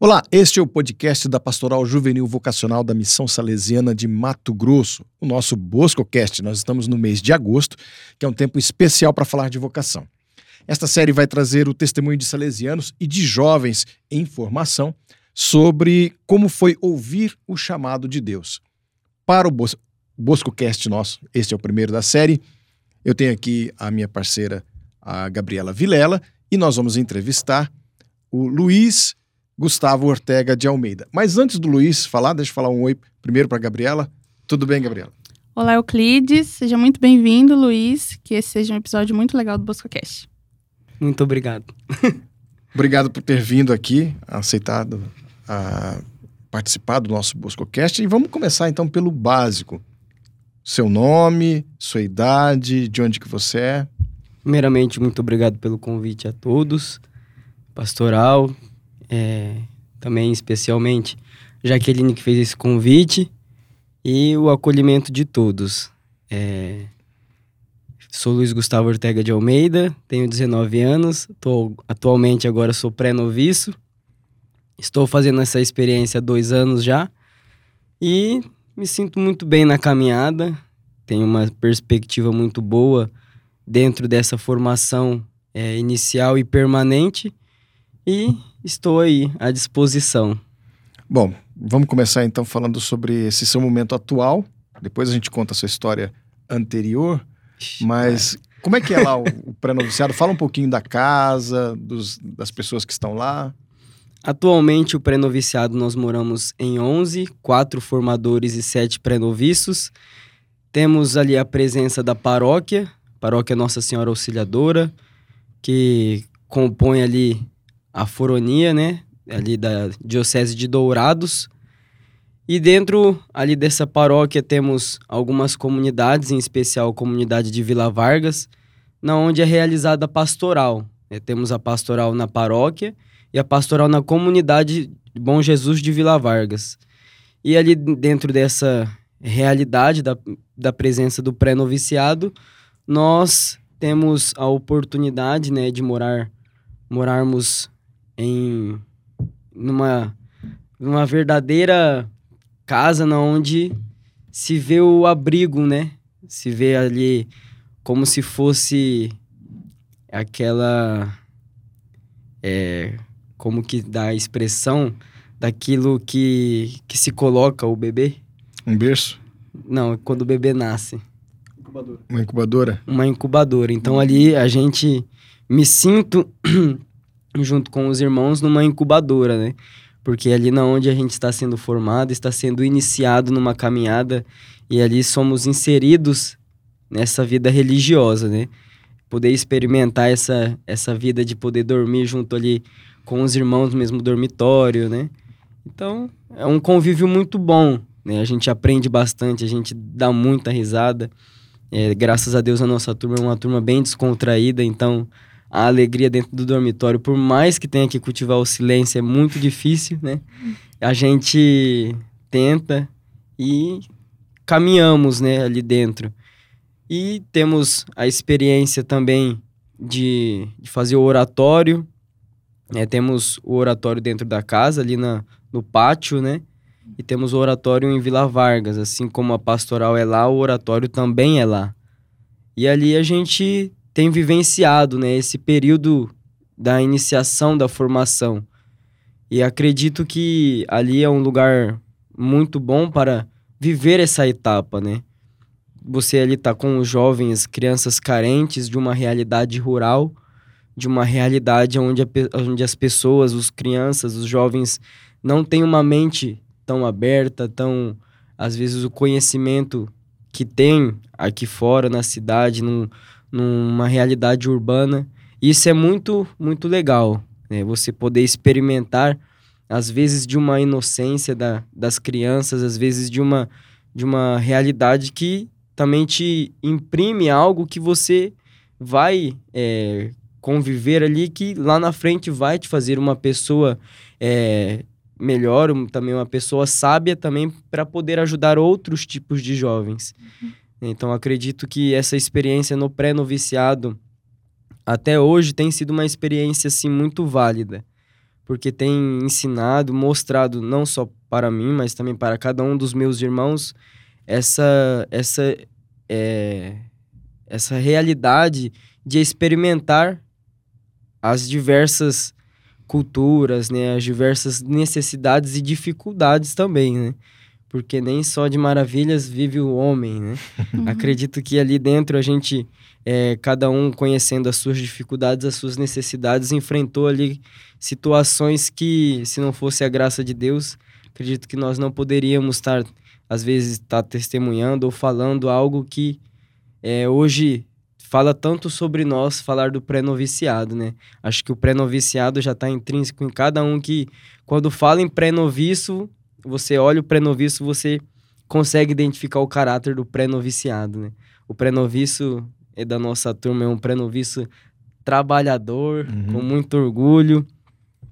Olá, este é o podcast da Pastoral Juvenil Vocacional da Missão Salesiana de Mato Grosso, o nosso BoscoCast. Nós estamos no mês de agosto, que é um tempo especial para falar de vocação. Esta série vai trazer o testemunho de salesianos e de jovens em formação sobre como foi ouvir o chamado de Deus. Para o Bos BoscoCast nosso, este é o primeiro da série, eu tenho aqui a minha parceira, a Gabriela Vilela, e nós vamos entrevistar o Luiz Gustavo Ortega de Almeida. Mas antes do Luiz falar, deixa eu falar um oi primeiro para Gabriela. Tudo bem, Gabriela? Olá, Euclides. Seja muito bem-vindo, Luiz. Que esse seja um episódio muito legal do BoscoCast. Muito obrigado. obrigado por ter vindo aqui, aceitado a participar do nosso BoscoCast. E vamos começar então pelo básico. Seu nome, sua idade, de onde que você é? Primeiramente, muito obrigado pelo convite a todos. Pastoral, é, também especialmente Jaqueline que fez esse convite e o acolhimento de todos. É, sou Luiz Gustavo Ortega de Almeida, tenho 19 anos, tô, atualmente agora sou pré-noviço, estou fazendo essa experiência há dois anos já e me sinto muito bem na caminhada, tenho uma perspectiva muito boa dentro dessa formação é, inicial e permanente e estou aí à disposição. Bom, vamos começar então falando sobre esse seu momento atual. Depois a gente conta a sua história anterior. Mas é. como é que é lá o, o pré-noviciado? Fala um pouquinho da casa, dos, das pessoas que estão lá. Atualmente, o pré-noviciado nós moramos em 11, quatro formadores e sete pré-noviços. Temos ali a presença da paróquia, paróquia Nossa Senhora Auxiliadora, que compõe ali a foronia, né? Ali da Diocese de Dourados. E dentro ali dessa paróquia temos algumas comunidades, em especial a comunidade de Vila Vargas, na onde é realizada a pastoral. É, temos a pastoral na paróquia e a pastoral na comunidade Bom Jesus de Vila Vargas. E ali dentro dessa realidade da, da presença do pré-noviciado, nós temos a oportunidade né, de morar morarmos em numa, numa verdadeira casa na onde se vê o abrigo, né? Se vê ali como se fosse aquela é, como que dá a expressão daquilo que, que se coloca o bebê. Um berço? Não, quando o bebê nasce. Incubadora. Uma incubadora? Uma incubadora. Então ali a gente me sinto junto com os irmãos numa incubadora, né? Porque ali na onde a gente está sendo formado, está sendo iniciado numa caminhada e ali somos inseridos nessa vida religiosa, né? Poder experimentar essa, essa vida de poder dormir junto ali com os irmãos no mesmo dormitório, né? Então, é um convívio muito bom, né? A gente aprende bastante, a gente dá muita risada. É, graças a Deus a nossa turma é uma turma bem descontraída, então a alegria dentro do dormitório, por mais que tenha que cultivar o silêncio, é muito difícil, né? A gente tenta e caminhamos, né, ali dentro. E temos a experiência também de, de fazer o oratório. É, temos o oratório dentro da casa, ali na, no pátio, né? E temos o oratório em Vila Vargas. Assim como a pastoral é lá, o oratório também é lá. E ali a gente tem vivenciado né, esse período da iniciação da formação. E acredito que ali é um lugar muito bom para viver essa etapa, né? Você ali tá com jovens, crianças carentes de uma realidade rural, de uma realidade onde, a, onde as pessoas, os crianças, os jovens não têm uma mente tão aberta, tão às vezes o conhecimento que tem aqui fora na cidade, num, numa realidade urbana. Isso é muito, muito legal, né? Você poder experimentar, às vezes, de uma inocência da, das crianças, às vezes de uma, de uma realidade que também te imprime algo que você vai é, conviver ali, que lá na frente vai te fazer uma pessoa é, melhor, também uma pessoa sábia também para poder ajudar outros tipos de jovens. Uhum. Então acredito que essa experiência no pré-noviciado até hoje tem sido uma experiência assim muito válida, porque tem ensinado, mostrado não só para mim, mas também para cada um dos meus irmãos essa essa é, essa realidade de experimentar as diversas culturas, né, as diversas necessidades e dificuldades também, né? Porque nem só de maravilhas vive o homem, né? Uhum. Acredito que ali dentro a gente, é, cada um conhecendo as suas dificuldades, as suas necessidades, enfrentou ali situações que, se não fosse a graça de Deus, acredito que nós não poderíamos estar, às vezes, estar testemunhando ou falando algo que é, hoje fala tanto sobre nós falar do pré-noviciado, né? Acho que o pré-noviciado já está intrínseco em cada um que, quando fala em pré-noviço, você olha o pré-noviço, você consegue identificar o caráter do pré-noviciado, né? O pré-noviço é da nossa turma, é um pré-noviço trabalhador, uhum. com muito orgulho.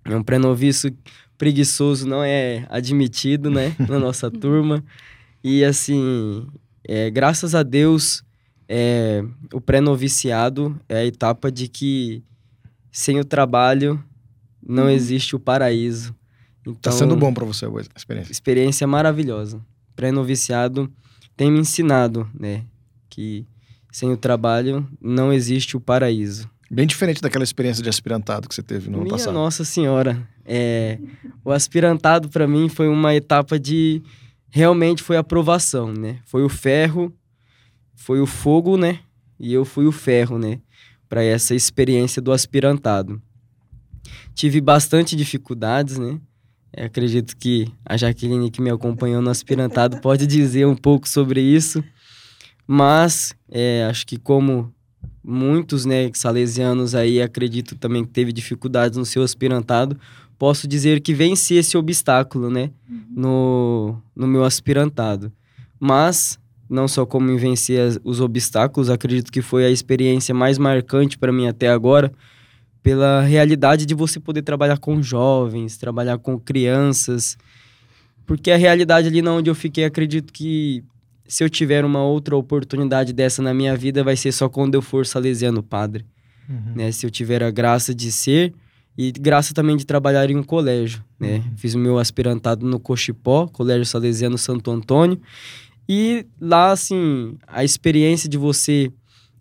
É um pré-noviço preguiçoso, não é admitido, né? Na nossa turma. E assim, é, graças a Deus, é, o pré-noviciado é a etapa de que sem o trabalho não uhum. existe o paraíso. Então, tá sendo bom para você a experiência. Experiência maravilhosa. Pré-noviciado tem me ensinado, né, que sem o trabalho não existe o paraíso. Bem diferente daquela experiência de aspirantado que você teve no Minha ano passado. Nossa Senhora, é, o aspirantado para mim foi uma etapa de realmente foi aprovação, né? Foi o ferro foi o fogo, né? E eu fui o ferro, né? Para essa experiência do aspirantado. Tive bastante dificuldades, né? Eu acredito que a Jaqueline, que me acompanhou no aspirantado, pode dizer um pouco sobre isso. Mas é, acho que como muitos né, salesianos aí, acredito também que teve dificuldades no seu aspirantado, posso dizer que venci esse obstáculo, né? Uhum. No, no meu aspirantado. Mas não só como vencer os obstáculos, acredito que foi a experiência mais marcante para mim até agora, pela realidade de você poder trabalhar com jovens, trabalhar com crianças, porque a realidade ali onde eu fiquei, acredito que se eu tiver uma outra oportunidade dessa na minha vida, vai ser só quando eu for salesiano padre. Uhum. Né? Se eu tiver a graça de ser e graça também de trabalhar em um colégio. Né? Uhum. Fiz o meu aspirantado no Cochipó, Colégio Salesiano Santo Antônio, e lá, assim, a experiência de você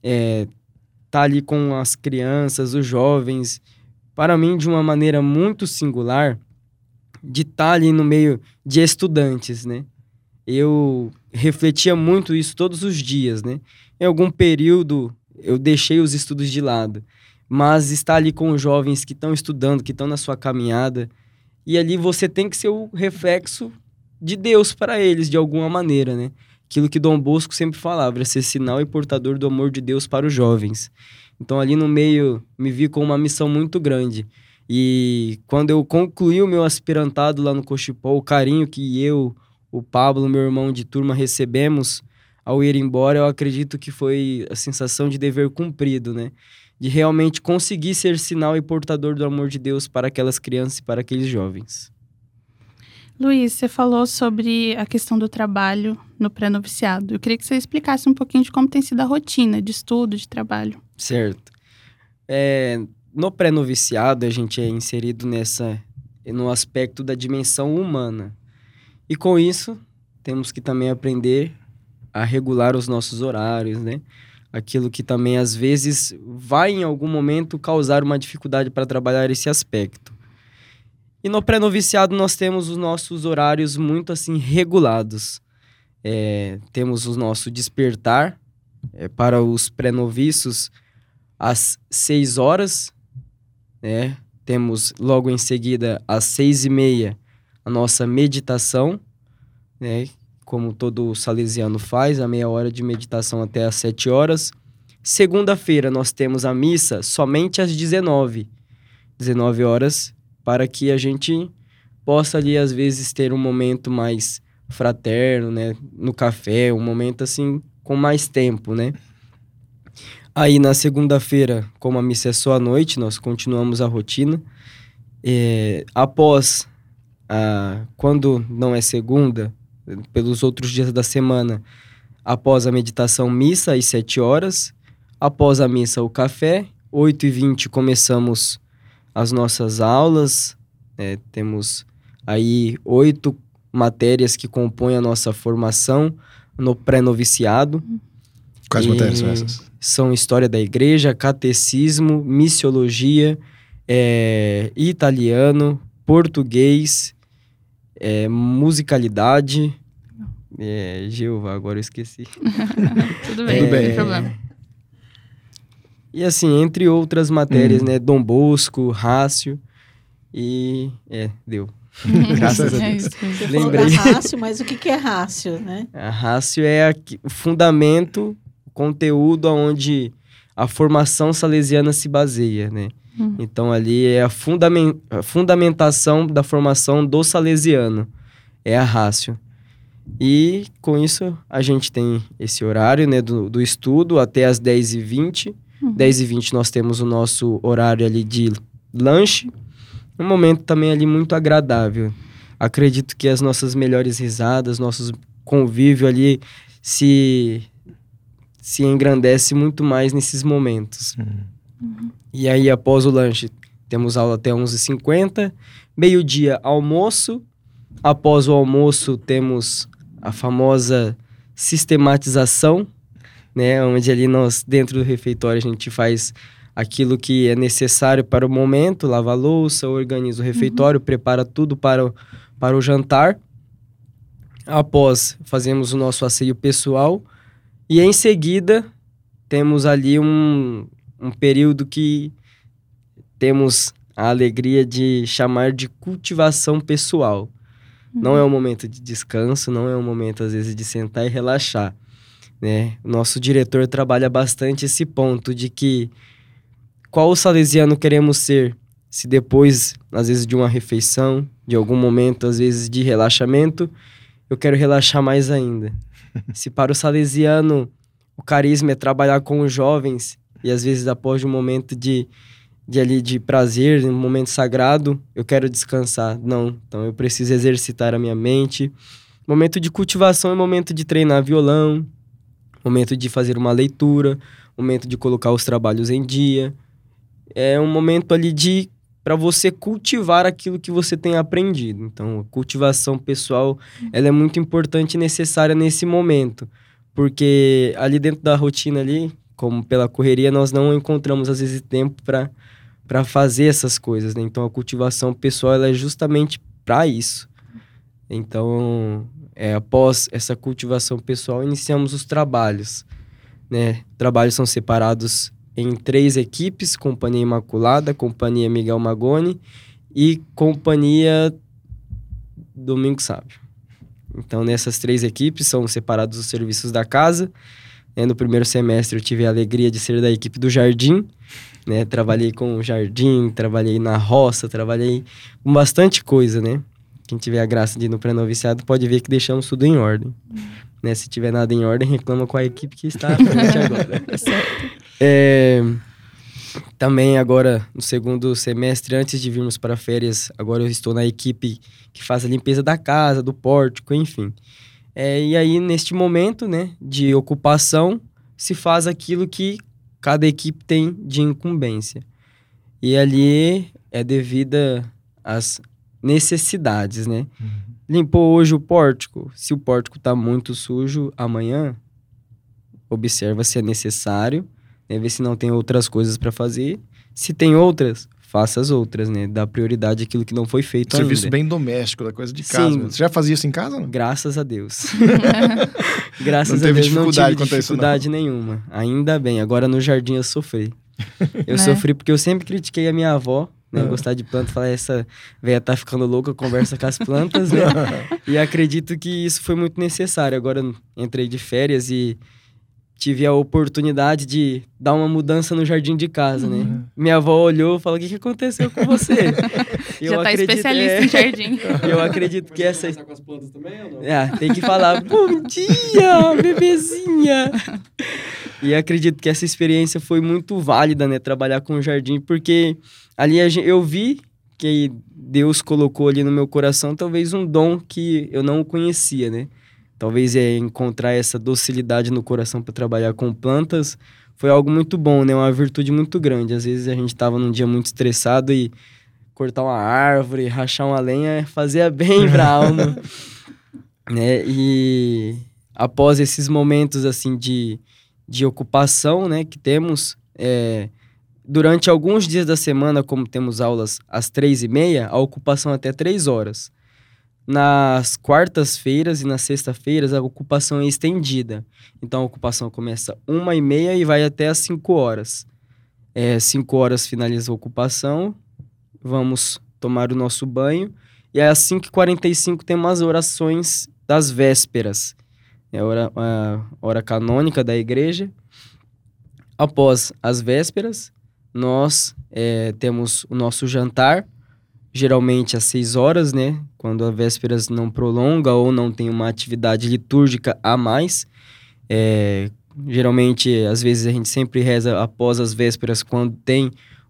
é, tá ali com as crianças, os jovens, para mim, de uma maneira muito singular, de estar tá ali no meio de estudantes, né? Eu refletia muito isso todos os dias, né? Em algum período, eu deixei os estudos de lado, mas estar ali com os jovens que estão estudando, que estão na sua caminhada, e ali você tem que ser o reflexo de Deus para eles, de alguma maneira, né? Aquilo que Dom Bosco sempre falava, ser sinal e portador do amor de Deus para os jovens. Então, ali no meio, me vi com uma missão muito grande. E quando eu concluí o meu aspirantado lá no Cochipó, o carinho que eu, o Pablo, meu irmão de turma, recebemos ao ir embora, eu acredito que foi a sensação de dever cumprido, né? De realmente conseguir ser sinal e portador do amor de Deus para aquelas crianças e para aqueles jovens. Luiz, você falou sobre a questão do trabalho no pré-noviciado. Eu queria que você explicasse um pouquinho de como tem sido a rotina de estudo, de trabalho. Certo. É, no pré-noviciado, a gente é inserido nessa no aspecto da dimensão humana. E com isso, temos que também aprender a regular os nossos horários, né? Aquilo que também às vezes vai em algum momento causar uma dificuldade para trabalhar esse aspecto. E no pré-noviciado nós temos os nossos horários muito assim regulados. É, temos o nosso despertar é, para os pré-noviços às 6 horas, né? Temos logo em seguida às seis e meia a nossa meditação, né? Como todo salesiano faz, a meia hora de meditação até às 7 horas. Segunda-feira nós temos a missa somente às 19. 19 horas para que a gente possa ali às vezes ter um momento mais fraterno, né, no café, um momento assim com mais tempo, né? Aí na segunda-feira, como a missa é só à noite, nós continuamos a rotina. É, após, a, quando não é segunda, pelos outros dias da semana, após a meditação, missa às 7 horas. Após a missa, o café. 8 e 20 começamos as nossas aulas, né? Temos aí oito matérias que compõem a nossa formação no pré-noviciado. Quais E matérias são essas? São História da Igreja, Catecismo, Missiologia, é, Italiano, Português, é, Musicalidade. É, Jeová, agora eu esqueci. Tudo bem, não tem problema. E assim, entre outras matérias, né? Dom Bosco, Rácio e... É, deu. Graças a É Deus. Você falou Lembrei. da rácio, mas o que, que é rácio, né? A Rácio é o fundamento, o conteúdo onde a formação salesiana se baseia, né? Hum. Então ali é a, fundamen- a fundamentação da formação do salesiano, é a Rácio. E com isso a gente tem esse horário né, do, do estudo até as 10h20. Uhum. 10h20 nós temos o nosso horário ali de lanche. Um momento também ali muito agradável. Acredito que as nossas melhores risadas, nossos convívio ali se se engrandece muito mais nesses momentos. E aí após o lanche temos aula até 11h50, meio-dia almoço. Após o almoço temos a famosa sistematização, né, onde ali nós dentro do refeitório a gente faz aquilo que é necessário para o momento, lava a louça, organiza o refeitório, prepara tudo para o, para o jantar. Após, fazemos o nosso asseio pessoal e em seguida temos ali um, um período que temos a alegria de chamar de cultivação pessoal. Não é um momento de descanso, não é um momento às vezes de sentar e relaxar, né? O nosso diretor trabalha bastante esse ponto de que qual salesiano queremos ser se depois, às vezes de uma refeição, de algum momento, às vezes de relaxamento, eu quero relaxar mais ainda. se para o salesiano o carisma é trabalhar com os jovens e às vezes após um momento de de ali de prazer, um momento sagrado, eu quero descansar. Não, então eu preciso exercitar a minha mente. Momento de cultivação é momento de treinar violão, momento de fazer uma leitura, momento de colocar os trabalhos em dia. É um momento ali de para você cultivar aquilo que você tem aprendido. Então, a cultivação pessoal, ela é muito importante e necessária nesse momento, porque ali dentro da rotina ali, como pela correria, nós não encontramos às vezes tempo para para fazer essas coisas, né? Então a cultivação pessoal ela é justamente para isso. Então, é, após essa cultivação pessoal, iniciamos os trabalhos, né? Trabalhos são separados em três equipes: Companhia Imaculada, Companhia Miguel Magoni e Companhia Domingo Sábio. Então, nessas três equipes são separados os serviços da casa. né? No primeiro semestre eu tive a alegria de ser da equipe do Jardim, né? Trabalhei com o jardim, trabalhei na roça, trabalhei com bastante coisa, né? Quem tiver a graça de ir no pré-noviciado pode ver que deixamos tudo em ordem. Né? Se tiver nada em ordem, reclama com a equipe que está à frente agora. É, também agora, no segundo semestre, antes de virmos para férias, agora eu estou na equipe que faz a limpeza da casa, do pórtico, enfim. É, e aí, neste momento, né, de ocupação, se faz aquilo que cada equipe tem de incumbência. E ali é devida às necessidades, né? Limpou hoje o pórtico. Se o pórtico está muito sujo, amanhã observa se é necessário, né? Ver se não tem outras coisas para fazer. Se tem outras, faça as outras, né? Dá prioridade àquilo que não foi feito Serviço ainda. bem doméstico, da coisa de casa. Sim. Você já fazia isso em casa? Não? Graças a Deus. Graças Não a Deus não dificuldade tive quanto a isso, não. dificuldade nenhuma. Ainda bem. Agora no jardim eu sofri. Eu Né? sofri porque eu sempre critiquei a minha avó, né? Ah. Gostar de planta, falar essa velha tá ficando louca, conversa com as plantas, né? e acredito que isso foi muito necessário. Agora entrei de férias e tive a oportunidade de dar uma mudança no jardim de casa, Uhum. né? Minha avó olhou e falou: "O que, que aconteceu com você?" Já tá acredito- especialista é, em jardim. Eu acredito que essa com as plantas também ou não? é, tem que falar, bom dia, bebezinha. E acredito que essa experiência foi muito válida, né? Trabalhar com o jardim, porque ali eu vi que Deus colocou ali no meu coração talvez um dom que eu não conhecia, né? Talvez é encontrar essa docilidade no coração para trabalhar com plantas foi algo muito bom, né? Uma virtude muito grande. Às vezes a gente estava num dia muito estressado e cortar uma árvore, rachar uma lenha, fazia bem pra alma. Né? E após esses momentos, assim, de, de ocupação, né, que temos, é, durante alguns dias da semana, como temos aulas às três e meia, a ocupação é até três horas. Nas quartas-feiras e nas sextas-feiras, a ocupação é estendida. Então, a ocupação começa uma e meia e vai até às cinco horas. É, cinco horas finaliza a ocupação, vamos tomar o nosso banho. E às 5h45 temos as orações das vésperas. É a hora, a hora canônica da igreja. Após as vésperas, nós é, temos o nosso jantar, geralmente às 6 horas, né? Quando a vésperas não prolonga ou não tem uma atividade litúrgica a mais. É, geralmente, às vezes, a gente sempre reza após as vésperas, quando tem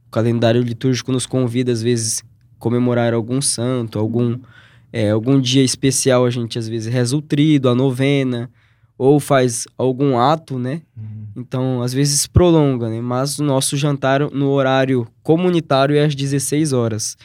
o calendário litúrgico nos convida, às vezes, comemorar algum santo, algum, é, algum dia especial, a gente às vezes reza o trido, a novena, ou faz algum ato, né? Uhum. Então, às vezes prolonga, né? Mas o nosso jantar no horário comunitário é às 16 horas.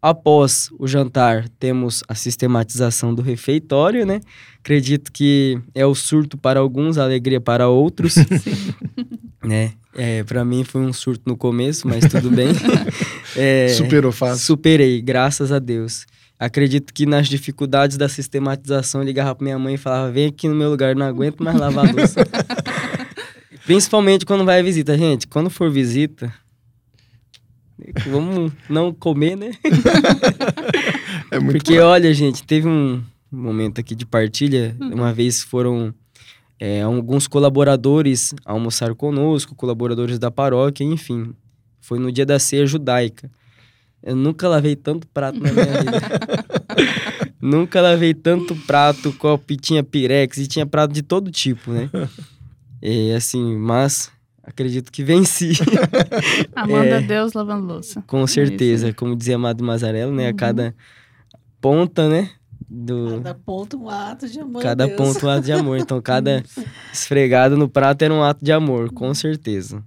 Após o jantar, temos a sistematização do refeitório, né? Acredito que é o surto para alguns, a alegria para outros. né? É, para mim foi um surto no começo, mas tudo bem. é, Superou fácil. Superei, graças a Deus. Acredito que nas dificuldades da sistematização, eu ligava pra minha mãe e falava: vem aqui no meu lugar, não aguento mais lavar a louça. Principalmente quando vai visita. Gente, quando for visita, Vamos não comer, né? é muito Porque, claro. olha, gente, teve um momento aqui de partilha. Uhum. Uma vez foram é, alguns colaboradores almoçar conosco, colaboradores da paróquia, enfim. Foi no dia da ceia judaica. Eu nunca lavei tanto prato na minha vida. nunca lavei tanto prato, copo, e tinha pirex, e tinha prato de todo tipo, né? E assim, mas acredito que venci. Amando é, a Deus lavando louça. Com certeza, como dizia Amado Mazarello, né? Uhum. A cada ponta, né? Do... Cada ponto um ato de amor. Cada Deus. ponto um ato de amor. Então, cada esfregada no prato era um ato de amor, com certeza.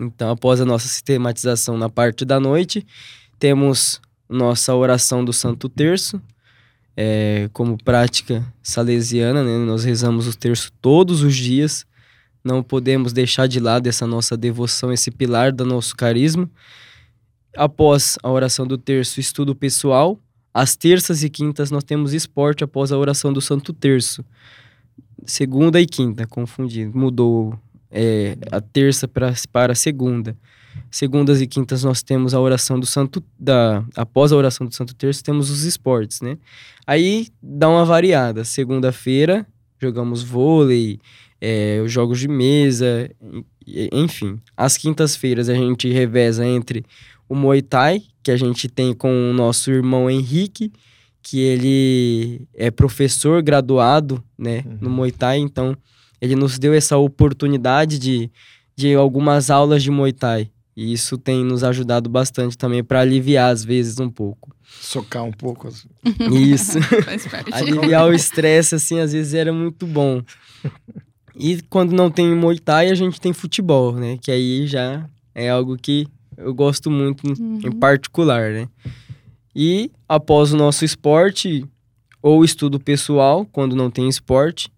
Então, após a nossa sistematização na parte da noite, temos nossa oração do Santo Terço. É, como prática salesiana, né? Nós rezamos o terço todos os dias não podemos deixar de lado essa nossa devoção, esse pilar do nosso carisma. Após a oração do terço, estudo pessoal. Às terças e quintas nós temos esporte após a oração do Santo Terço. Segunda e quinta, confundi. Mudou é, a terça pra, para a segunda. Segundas e quintas nós temos a oração do Santo da após a oração do Santo Terço temos os esportes, né? Aí dá uma variada. Segunda-feira jogamos vôlei, é, os jogos de mesa, enfim. Às quintas-feiras a gente reveza entre o Muay Thai, que a gente tem com o nosso irmão Henrique, que ele é professor graduado né, uhum. no Muay Thai, então ele nos deu essa oportunidade de, de algumas aulas de Muay Thai. E isso tem nos ajudado bastante também para aliviar, às vezes, um pouco. Socar um pouco. Assim. Isso. aliviar o estresse, assim, às vezes era muito bom. E quando não tem Muay Thai, a gente tem futebol, né? Que aí já é algo que eu gosto muito uhum. em particular, né? E após o nosso esporte ou estudo pessoal, quando não tem esporte,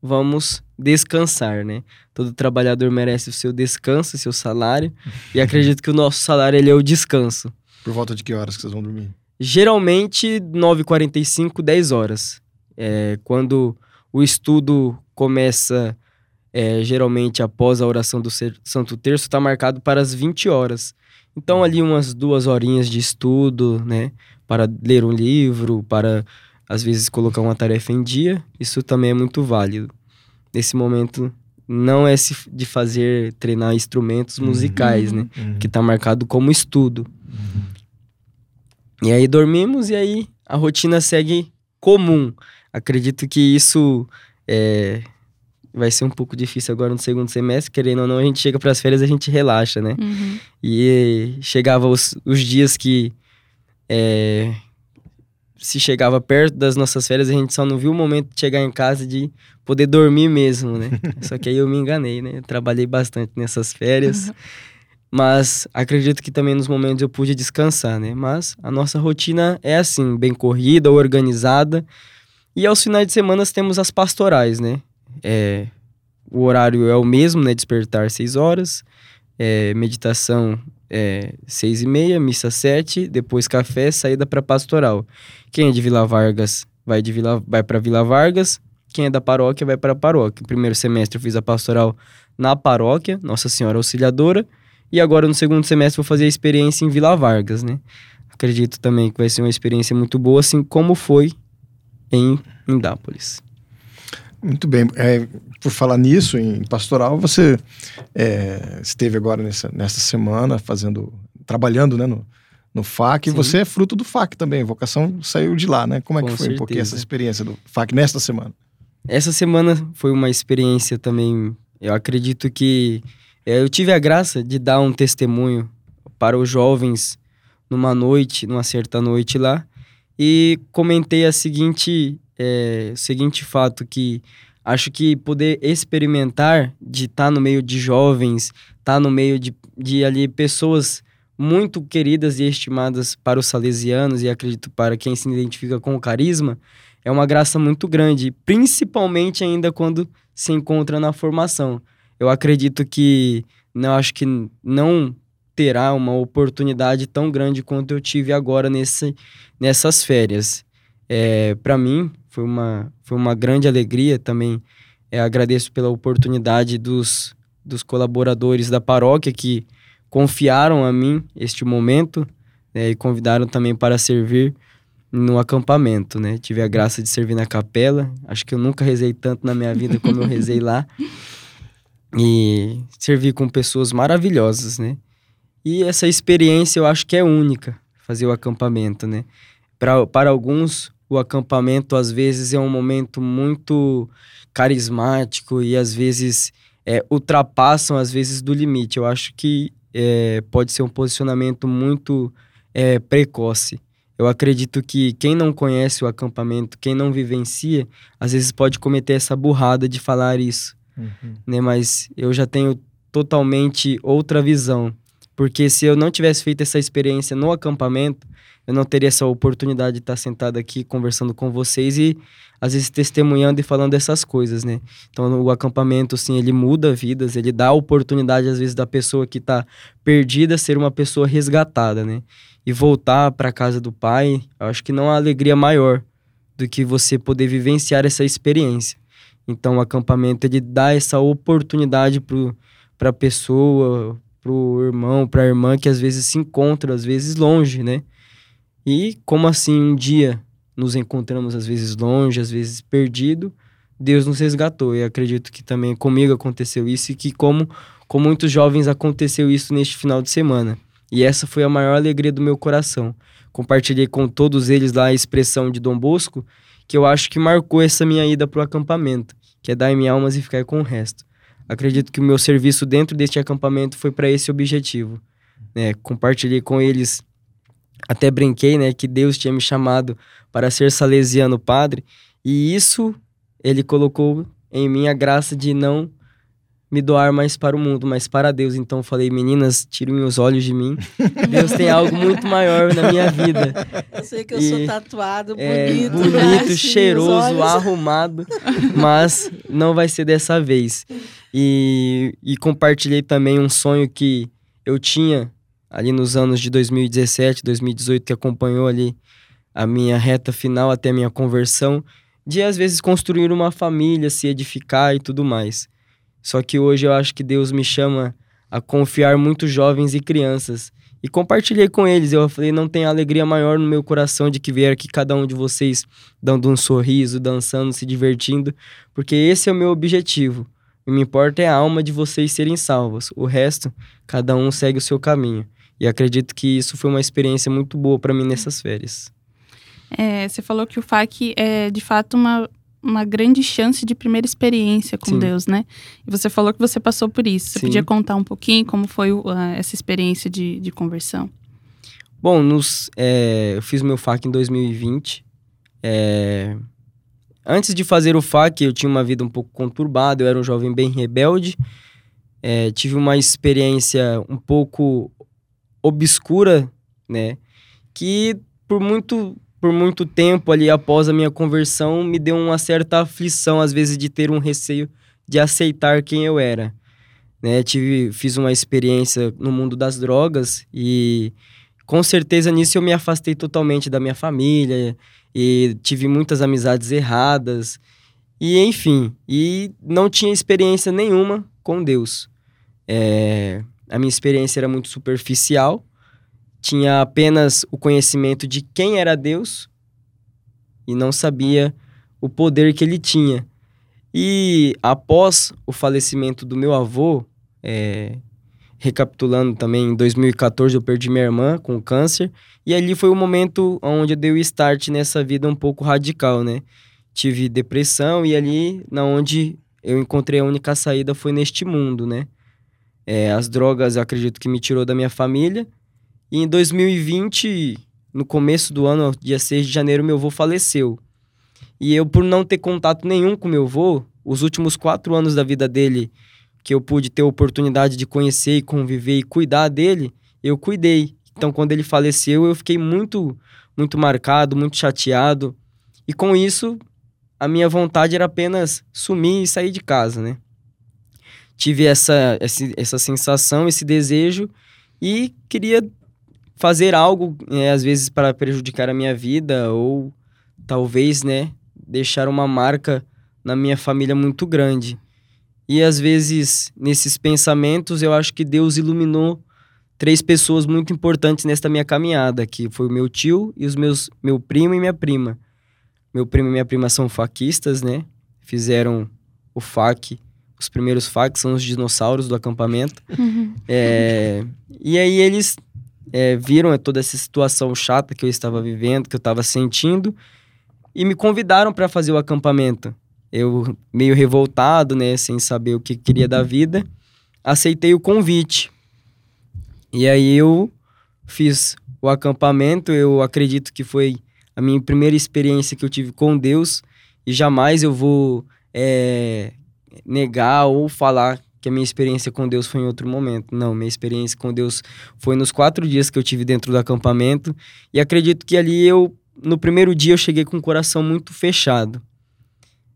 vamos descansar, né? Todo trabalhador merece o seu descanso, seu salário, e acredito que o nosso salário ele é o descanso. Por volta de que horas que vocês vão dormir? Geralmente 9h45, 10 horas. É, quando o estudo começa é, geralmente após a oração do Santo Terço, está marcado para as 20 horas. Então, ali umas duas horinhas de estudo, né? Para ler um livro, para às vezes colocar uma tarefa em dia, isso também é muito válido. Nesse momento, não é de fazer treinar instrumentos uhum. musicais, né? Uhum. Que está marcado como estudo. Uhum. E aí dormimos e aí a rotina segue comum. Acredito que isso é, vai ser um pouco difícil agora no segundo semestre, querendo ou não, a gente chega para as férias a gente relaxa, né? Uhum. E chegava os, os dias que é, se chegava perto das nossas férias, a gente só não viu o momento de chegar em casa de poder dormir mesmo, né? só que aí eu me enganei, né? Eu trabalhei bastante nessas férias. Uhum. Mas acredito que também nos momentos eu pude descansar, né? Mas a nossa rotina é assim, bem corrida, organizada. E aos finais de semana temos as pastorais, né? É, o horário é o mesmo, né? Despertar seis horas, é, meditação é, seis e meia, missa sete, depois café, saída para pastoral. Quem é de Vila Vargas vai de Vila, vai para Vila Vargas. Quem é da paróquia vai para a paróquia. No primeiro semestre eu fiz a pastoral na paróquia, Nossa Senhora Auxiliadora. E agora no segundo semestre vou fazer a experiência em Vila Vargas, né? Acredito também que vai ser uma experiência muito boa, assim como foi em Indápolis. Muito bem. É, por falar nisso, em pastoral, você é, esteve agora nessa, nessa semana fazendo, trabalhando né, no, no FAC, Sim. e você é fruto do FAC também, a vocação saiu de lá, né? Como é Com que foi certeza. um pouquinho essa experiência do FAC nesta semana? Essa semana foi uma experiência também, eu acredito que é, eu tive a graça de dar um testemunho para os jovens numa noite, numa certa noite lá, e comentei a seguinte, é, o seguinte fato que acho que poder experimentar de estar tá no meio de jovens, estar tá no meio de, de ali pessoas muito queridas e estimadas para os salesianos e acredito para quem se identifica com o carisma, é uma graça muito grande, principalmente ainda quando se encontra na formação. Eu acredito que não acho que não terá uma oportunidade tão grande quanto eu tive agora nesse, nessas férias. É, para mim foi uma, foi uma grande alegria também. É, agradeço pela oportunidade dos, dos colaboradores da paróquia que confiaram a mim este momento né, e convidaram também para servir no acampamento, né? Tive a graça de servir na capela. Acho que eu nunca rezei tanto na minha vida como eu rezei lá. E servi com pessoas maravilhosas, né? E essa experiência eu acho que é única, fazer o acampamento, né? Pra, para alguns, o acampamento às vezes é um momento muito carismático e às vezes é, ultrapassam às vezes do limite. Eu acho que é, pode ser um posicionamento muito é, precoce. Eu acredito que quem não conhece o acampamento, quem não vivencia, às vezes pode cometer essa burrada de falar isso, uhum. né? Mas eu já tenho totalmente outra visão, porque se eu não tivesse feito essa experiência no acampamento, eu não teria essa oportunidade de estar sentado aqui conversando com vocês e às vezes testemunhando e falando essas coisas, né? Então o acampamento, sim, ele muda vidas, ele dá a oportunidade às vezes da pessoa que está perdida ser uma pessoa resgatada, né? e voltar para casa do pai, eu acho que não há alegria maior do que você poder vivenciar essa experiência. Então, o acampamento ele dá essa oportunidade para a pessoa, para o irmão, para a irmã que às vezes se encontra, às vezes longe, né? E como assim um dia nos encontramos às vezes longe, às vezes perdido, Deus nos resgatou. E acredito que também comigo aconteceu isso e que como com muitos jovens aconteceu isso neste final de semana. E essa foi a maior alegria do meu coração. Compartilhei com todos eles lá a expressão de Dom Bosco, que eu acho que marcou essa minha ida para o acampamento, que é dar em almas e ficar com o resto. Acredito que o meu serviço dentro deste acampamento foi para esse objetivo. Né? Compartilhei com eles, até brinquei, né, que Deus tinha me chamado para ser salesiano padre, e isso ele colocou em mim a graça de não me doar mais para o mundo, mas para Deus. Então falei, meninas, tirem os olhos de mim. Deus tem algo muito maior na minha vida. Eu sei que eu e, sou tatuado, é, bonito. Bonito, né? cheiroso, arrumado, mas não vai ser dessa vez. E, e compartilhei também um sonho que eu tinha ali nos anos de 2017, 2018, que acompanhou ali a minha reta final até a minha conversão, de às vezes construir uma família, se edificar e tudo mais. Só que hoje eu acho que Deus me chama a confiar muito jovens e crianças. E compartilhei com eles. Eu falei, não tem alegria maior no meu coração de que ver aqui cada um de vocês dando um sorriso, dançando, se divertindo, porque esse é o meu objetivo. O que me importa é a alma de vocês serem salvos. O resto, cada um segue o seu caminho. E acredito que isso foi uma experiência muito boa para mim nessas férias. É, você falou que o FAC é de fato uma uma grande chance de primeira experiência com Sim. Deus, né? E você falou que você passou por isso. Você Sim. podia contar um pouquinho como foi uh, essa experiência de, de conversão? Bom, nos, é, eu fiz meu FAC em 2020. É, antes de fazer o FAC, eu tinha uma vida um pouco conturbada. Eu era um jovem bem rebelde. é, tive uma experiência um pouco obscura, né? Que por muito, por muito tempo ali após a minha conversão me deu uma certa aflição, às vezes, de ter um receio de aceitar quem eu era. Né? Tive, fiz uma experiência no mundo das drogas e com certeza nisso eu me afastei totalmente da minha família e tive muitas amizades erradas e enfim e não tinha experiência nenhuma com Deus é, a minha experiência era muito superficial tinha apenas o conhecimento de quem era Deus e não sabia o poder que ele tinha e após o falecimento do meu avô é, recapitulando também, em 2014 eu perdi minha irmã com câncer. E ali foi o momento onde eu dei o start nessa vida um pouco radical, né? Tive depressão e ali, na onde eu encontrei a única saída foi neste mundo, né? É, as drogas, eu acredito que me tirou da minha família. E em 2020, no começo do ano, dia 6 de janeiro, meu avô faleceu. E eu, por não ter contato nenhum com meu avô, os últimos quatro anos da vida dele que eu pude ter a oportunidade de conhecer e conviver e cuidar dele, eu cuidei. Então, quando ele faleceu, eu fiquei muito, muito marcado, muito chateado. E com isso, a minha vontade era apenas sumir e sair de casa, né? Tive essa, essa, essa sensação, esse desejo e queria fazer algo, é, às vezes, para prejudicar a minha vida ou talvez, né, deixar uma marca na minha família muito grande. E às vezes, nesses pensamentos, eu acho que Deus iluminou três pessoas muito importantes nesta minha caminhada, que foi o meu tio e os meus meu primo e minha prima. Meu primo e minha prima são faquistas, né? Fizeram o fac, os primeiros facs são os dinossauros do acampamento. Uhum. É, e aí eles é, viram toda essa situação chata que eu estava vivendo, que eu estava sentindo, e me convidaram para fazer o acampamento eu meio revoltado, né, sem saber o que queria da vida, aceitei o convite. E aí eu fiz o acampamento, eu acredito que foi a minha primeira experiência que eu tive com Deus e jamais eu vou é, negar ou falar que a minha experiência com Deus foi em outro momento. Não, minha experiência com Deus foi nos quatro dias que eu tive dentro do acampamento e acredito que ali eu, no primeiro dia, eu cheguei com o coração muito fechado.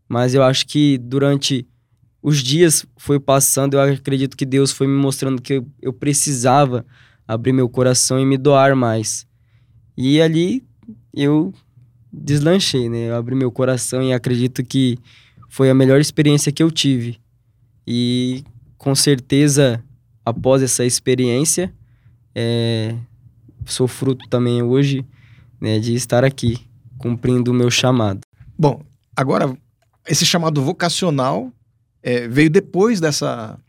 Mas eu acho que durante os dias foi passando, eu acredito que Deus foi me mostrando que eu, eu precisava abrir meu coração e me doar mais. E ali eu deslanchei, né? Eu abri meu coração e acredito que foi a melhor experiência que eu tive. E com certeza, após essa experiência, é, sou fruto também hoje né, de estar aqui, cumprindo o meu chamado. Bom, agora esse chamado vocacional é, veio depois dessa,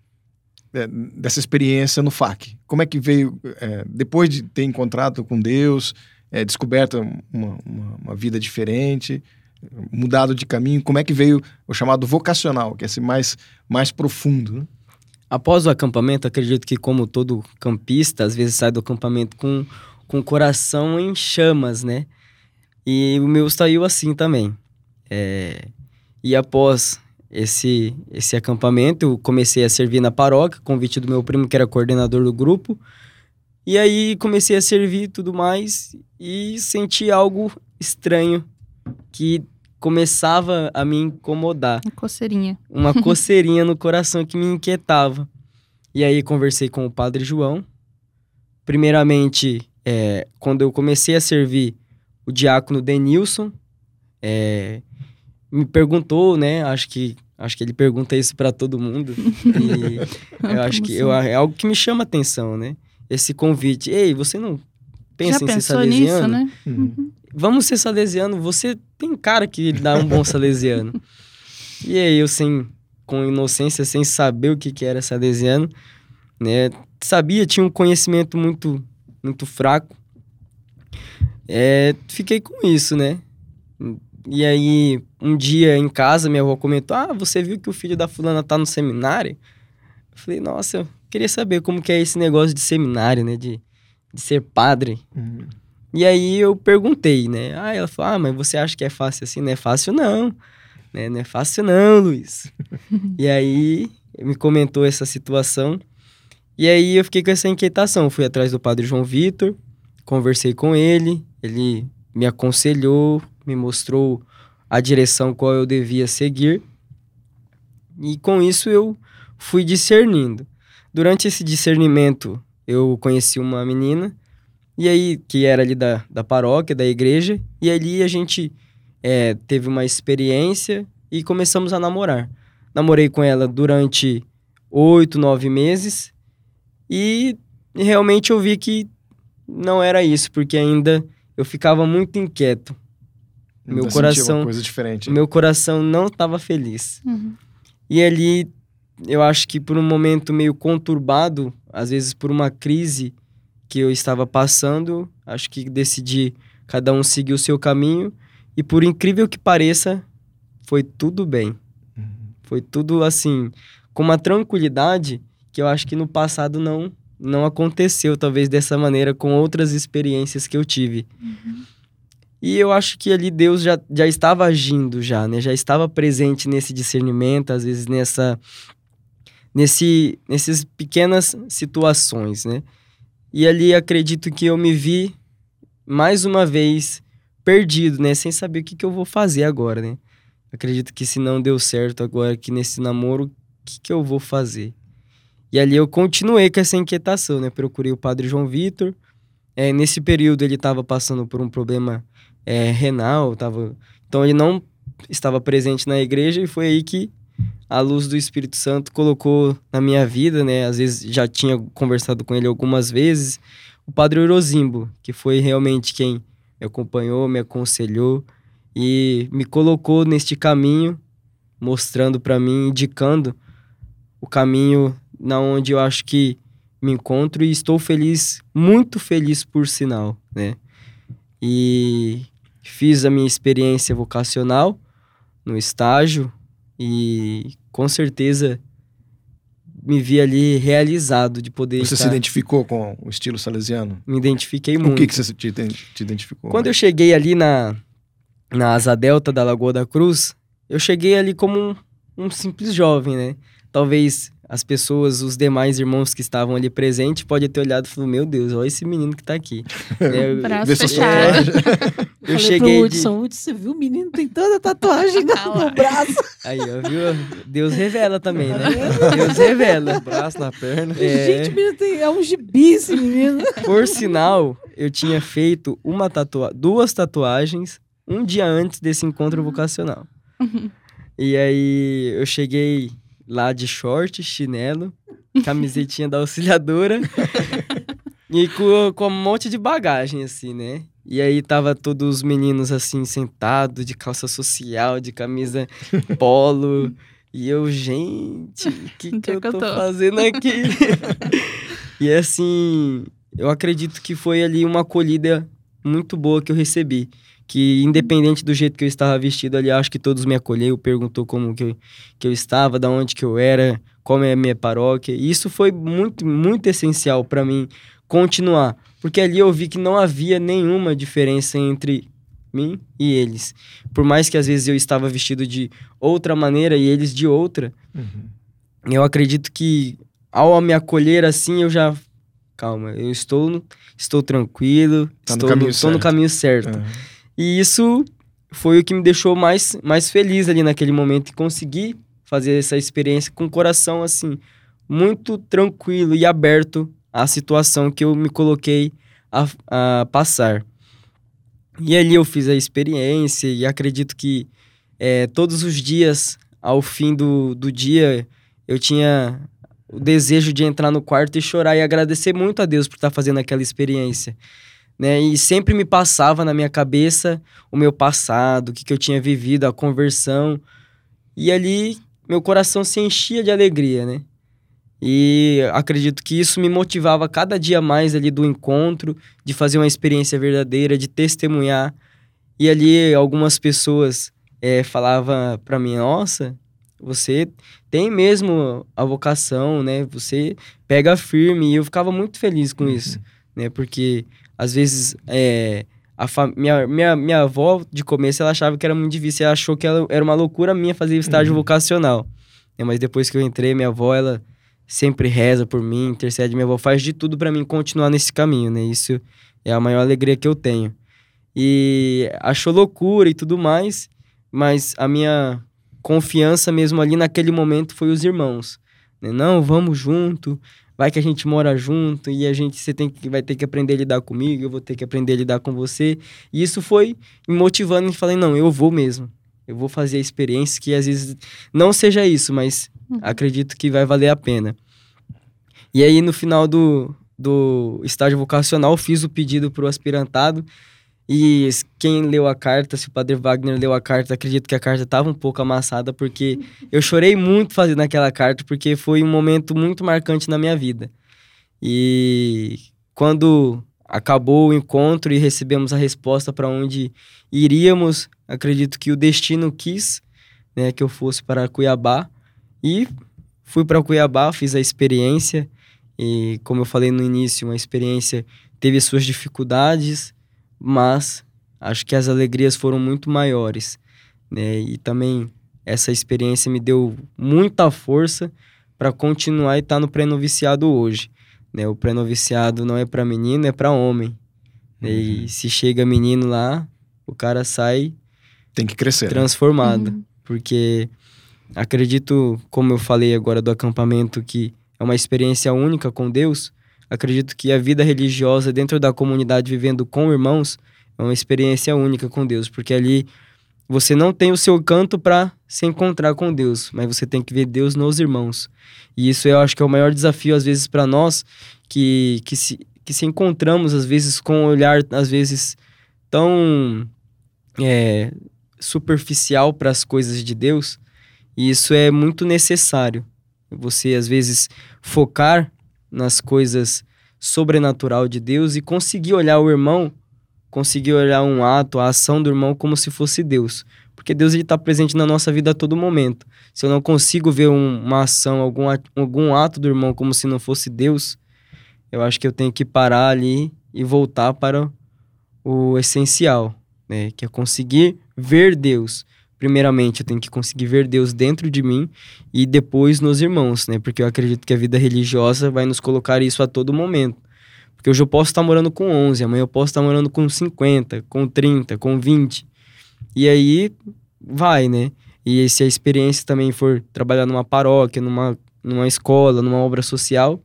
é, dessa experiência no FAC. Como é que veio, é, depois de ter encontrado com Deus, é, descoberto uma, uma, uma, vida diferente, mudado de caminho, como é que veio o chamado vocacional, que é esse mais, mais profundo? Né? Após o acampamento, acredito que como todo campista, às vezes sai do acampamento com, com o coração em chamas, né? E o meu saiu assim também. É, e após esse, esse acampamento, eu comecei a servir na paróquia, convite do meu primo, que era coordenador do grupo. E aí comecei a servir tudo mais e senti algo estranho que começava a me incomodar. Uma coceirinha. Uma coceirinha no coração que me inquietava. E aí conversei com o padre João. Primeiramente, é, quando eu comecei a servir o diácono Denilson, é, me perguntou, né? Acho que acho que ele pergunta isso para todo mundo. Eu acho que eu, assim? é algo que me chama atenção, né? Esse convite. Ei, você não pensa Já em ser salesiano? Nisso, né? Uhum. Vamos ser salesiano. Você tem cara que dá um bom salesiano. e aí eu sem com inocência, sem saber o que que era salesiano, né? Sabia, tinha um conhecimento muito muito fraco. É, fiquei com isso, né? E aí, um dia em casa, minha avó comentou: Ah, você viu que o filho da fulana tá no seminário? Eu falei, nossa, eu queria saber como que é esse negócio de seminário, né? De, de ser padre. Uhum. E aí eu perguntei, né? Ah, ela falou: Ah, mas você acha que é fácil assim? Não é fácil, não. Né? Não é fácil, não, Luiz. e aí me comentou essa situação. E aí eu fiquei com essa inquietação. Fui atrás do padre João Vitor, conversei com ele, ele me aconselhou, me mostrou a direção qual eu devia seguir. E com isso eu fui discernindo. Durante esse discernimento, eu conheci uma menina, e aí, que era ali da, da paróquia, da igreja, e ali a gente é, teve uma experiência e começamos a namorar. Namorei com ela durante oito, nove meses, e realmente eu vi que não era isso, porque ainda eu ficava muito inquieto. Meu coração, coisa diferente. meu coração não estava feliz. Uhum. E ali eu acho que por um momento meio conturbado, às vezes por uma crise que eu estava passando, acho que decidi cada um seguir o seu caminho e por incrível que pareça, foi tudo bem. Uhum. Foi tudo assim, com uma tranquilidade que eu acho que no passado não não aconteceu talvez dessa maneira com outras experiências que eu tive. Uhum. E eu acho que ali Deus já, já estava agindo já, né? Já estava presente nesse discernimento, às vezes nessa nesse nessas pequenas situações, né? E ali acredito que eu me vi mais uma vez perdido, né? Sem saber o que, que eu vou fazer agora, né? Acredito que se não deu certo agora aqui nesse namoro, o que, que eu vou fazer? E ali eu continuei com essa inquietação, né? Procurei o padre João Vitor. É, nesse período ele estava passando por um problema é, renal, tava... então ele não estava presente na igreja e foi aí que a luz do Espírito Santo colocou na minha vida, né? Às vezes já tinha conversado com ele algumas vezes. O Padre Orozimbo, que foi realmente quem me acompanhou, me aconselhou e me colocou neste caminho, mostrando para mim, indicando o caminho na onde eu acho que me encontro e estou feliz, muito feliz por sinal, né? E fiz a minha experiência vocacional no estágio e com certeza me vi ali realizado de poder Você estar... se identificou com o estilo salesiano? Me identifiquei muito. O que, que você te, te identificou? Quando eu cheguei ali na, na Asa Delta da Lagoa da Cruz, eu cheguei ali como um, um simples jovem, né? Talvez as pessoas, os demais irmãos que estavam ali presentes, podem ter olhado e falado, meu Deus, olha esse menino que tá aqui. eu, Braço fechado. eu cheguei pro Hudson, de... Hudson, você viu o menino tem tanta tatuagem no, no braço. Aí, ó, viu? Deus revela também, né? Deus revela. O braço na perna. É... Gente, menino tem, é um gibi esse menino. Por sinal, eu tinha feito uma tatua... duas tatuagens um dia antes desse encontro vocacional. Uhum. E aí eu cheguei lá de short, chinelo, camisetinha da auxiliadora e com, com um monte de bagagem, assim, né? E aí tava todos os meninos assim, sentados, de calça social, de camisa polo. e eu, gente, o que, que, que, eu tô, tô fazendo aqui? e assim, eu acredito que foi ali uma acolhida muito boa que eu recebi que independente do jeito que eu estava vestido ali, acho que todos me acolheram, perguntou como que eu, que eu estava, da onde que eu era, como é a minha paróquia. E isso foi muito, muito essencial para mim continuar, porque ali eu vi que não havia nenhuma diferença entre mim e eles. Por mais que às vezes eu estava vestido de outra maneira e eles de outra, uhum. eu acredito que ao me acolher assim, eu já calma, eu estou estou tranquilo, tá estou, no, estou no caminho certo. Uhum. E isso foi o que me deixou mais, mais feliz ali naquele momento e conseguir fazer essa experiência com o coração assim muito tranquilo e aberto à situação que eu me coloquei a, a passar. E ali eu fiz a experiência e acredito que é, todos os dias, ao fim do, do dia, eu tinha o desejo de entrar no quarto e chorar e agradecer muito a Deus por estar fazendo aquela experiência né? E sempre me passava na minha cabeça o meu passado, o que, que eu tinha vivido, a conversão. E ali meu coração se enchia de alegria, né? E acredito que isso me motivava cada dia mais ali do encontro, de fazer uma experiência verdadeira, de testemunhar. E ali algumas pessoas é, falavam para mim: Nossa, você tem mesmo a vocação, né? Você pega firme. E eu ficava muito feliz com uhum. isso, né? Porque às vezes, é, a minha, minha, minha avó, de começo, ela achava que era muito difícil. Ela achou que ela, era uma loucura minha fazer estágio uhum. vocacional. né? Mas depois que eu entrei, minha avó, ela sempre reza por mim, intercede. Minha avó faz de tudo para mim continuar nesse caminho, né? Isso é a maior alegria que eu tenho. E achou loucura e tudo mais, mas a minha confiança mesmo ali naquele momento foi os irmãos. Né? Não, vamos junto, vai que a gente mora junto e a gente você tem que vai ter que aprender a lidar comigo, eu vou ter que aprender a lidar com você. E isso foi me motivando e falei, não, eu vou mesmo. Eu vou fazer a experiência que às vezes não seja isso, mas uhum. acredito que vai valer a pena. E aí no final do, do estágio vocacional fiz o pedido para o aspirantado e quem leu a carta, se o Padre Wagner leu a carta, acredito que a carta estava um pouco amassada, porque eu chorei muito fazendo aquela carta, porque foi um momento muito marcante na minha vida. E quando acabou o encontro e recebemos a resposta para onde iríamos, acredito que o destino quis né, que eu fosse para Cuiabá. E fui para Cuiabá, fiz a experiência. E como eu falei no início, uma experiência teve suas dificuldades, mas acho que as alegrias foram muito maiores, né? E também essa experiência me deu muita força para continuar e estar tá no pré-noviciado hoje, né? O pré-noviciado não é para menino, é para homem. Uhum. E se chega menino lá, o cara sai tem que crescer, né? transformado, uhum. porque acredito, como eu falei agora do acampamento que é uma experiência única com Deus, Acredito que a vida religiosa dentro da comunidade, vivendo com irmãos, é uma experiência única com Deus, porque ali você não tem o seu canto para se encontrar com Deus, mas você tem que ver Deus nos irmãos. E isso eu acho que é o maior desafio às vezes para nós que, que, se, que se encontramos às vezes com um olhar às vezes tão é, superficial para as coisas de Deus. E isso é muito necessário. Você às vezes focar nas coisas sobrenatural de Deus e conseguir olhar o irmão, conseguir olhar um ato, a ação do irmão como se fosse Deus. Porque Deus está presente na nossa vida a todo momento. Se eu não consigo ver um, uma ação, algum, algum ato do irmão como se não fosse Deus, eu acho que eu tenho que parar ali e voltar para o essencial, né? Que é conseguir ver Deus primeiramente eu tenho que conseguir ver Deus dentro de mim e depois nos irmãos, né? Porque eu acredito que a vida religiosa vai nos colocar isso a todo momento. Porque hoje eu posso estar morando com 11, amanhã eu posso estar morando com 50, com 30, com 20. E aí vai, né? E se a experiência também for trabalhar numa paróquia, numa, numa escola, numa obra social,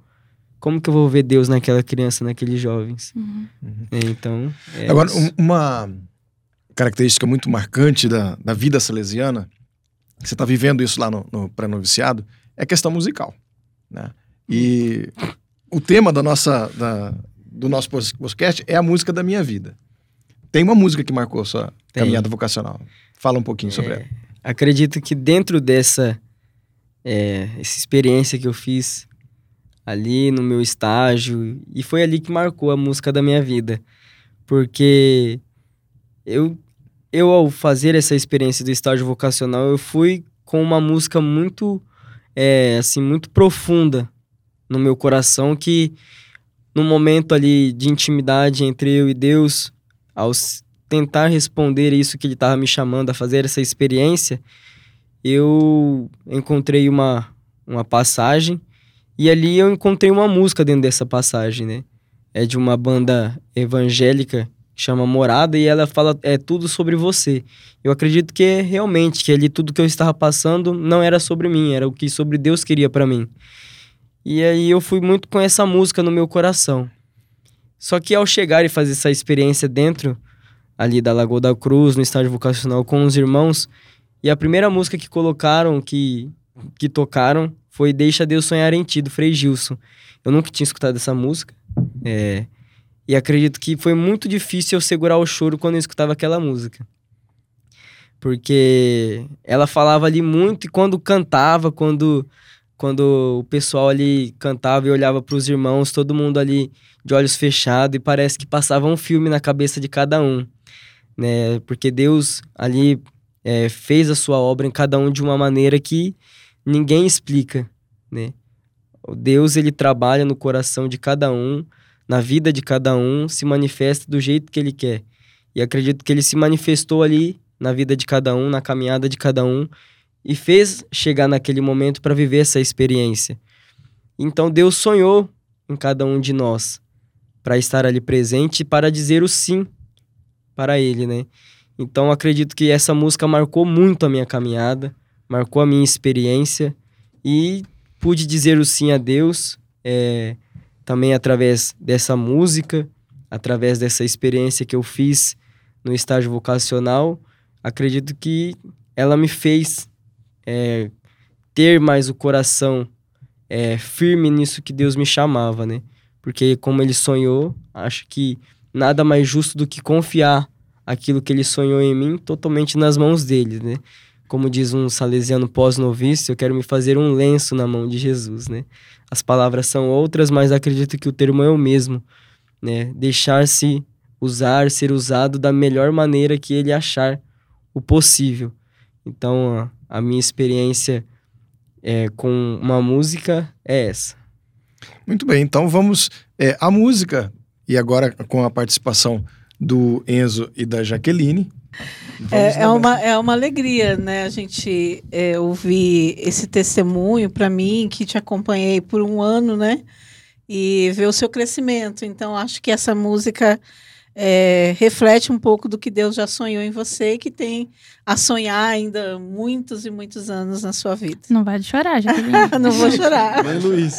como que eu vou ver Deus naquela criança, naqueles jovens? Uhum. É, então. É Agora, isso. uma característica muito marcante da, da vida salesiana, você está vivendo isso lá no, no pré-noviciado, é a questão musical. Né? E o tema da nossa, da, do nosso podcast é a música da minha vida. Tem uma música que marcou sua Tem. caminhada vocacional. Fala um pouquinho sobre é, ela. Acredito que dentro dessa é, essa experiência que eu fiz ali no meu estágio, e foi ali que marcou a música da minha vida. Porque eu eu, ao fazer essa experiência do estágio vocacional, eu fui com uma música muito, é, assim, muito profunda no meu coração, que no momento ali de intimidade entre eu e Deus, ao tentar responder isso que ele estava me chamando a fazer essa experiência, eu encontrei uma, uma passagem e ali eu encontrei uma música dentro dessa passagem, né? É de uma banda evangélica chama Morada, e ela fala é tudo sobre você. Eu acredito que realmente que ali tudo que eu estava passando não era sobre mim, era o que sobre Deus queria para mim. E aí eu fui muito com essa música no meu coração. Só que ao chegar e fazer essa experiência dentro ali da Lagoa da Cruz, no estádio vocacional com os irmãos, e a primeira música que colocaram, que, que tocaram, foi Deixa Deus Sonhar em Ti, do Frei Gilson. Eu nunca tinha escutado essa música. É, e acredito que foi muito difícil eu segurar o choro quando eu escutava aquela música. Porque ela falava ali muito e quando cantava, quando quando o pessoal ali cantava e olhava para os irmãos, todo mundo ali de olhos fechados e parece que passava um filme na cabeça de cada um, né? Porque Deus ali é, fez a sua obra em cada um de uma maneira que ninguém explica, né? Deus ele trabalha no coração de cada um na vida de cada um, se manifesta do jeito que ele quer. E acredito que ele se manifestou ali na vida de cada um, na caminhada de cada um. e fez chegar naquele momento para viver essa experiência. Então Deus sonhou em cada um de nós para estar ali presente e para dizer o sim para ele, né? Então acredito que essa música marcou muito a minha caminhada, marcou a minha experiência e pude dizer o sim a Deus é, também através dessa música, através dessa experiência que eu fiz no estágio vocacional. Acredito que ela me fez é, ter mais o coração é, firme nisso que Deus me chamava, né? Porque como ele sonhou, acho que nada mais justo do que confiar aquilo que ele sonhou em mim totalmente nas mãos dele, né? Como diz um salesiano pós-novício, eu quero me fazer um lenço na mão de Jesus, né? As palavras são outras, mas acredito que o termo é o mesmo, né? Deixar-se usar, ser usado da melhor maneira que ele achar o possível. Então, a minha experiência é, com uma música é essa. Muito bem, então vamos é, à música e agora com a participação do Enzo e da Jaqueline. É, é, uma, é uma alegria, né? A gente é, ouvir esse testemunho para mim, que te acompanhei por um ano, né? E ver o seu crescimento. Então, acho que essa música é, reflete um pouco do que Deus já sonhou em você e que tem a sonhar ainda muitos e muitos anos na sua vida. Não vai chorar, já. não vou chorar. Nem Luiz.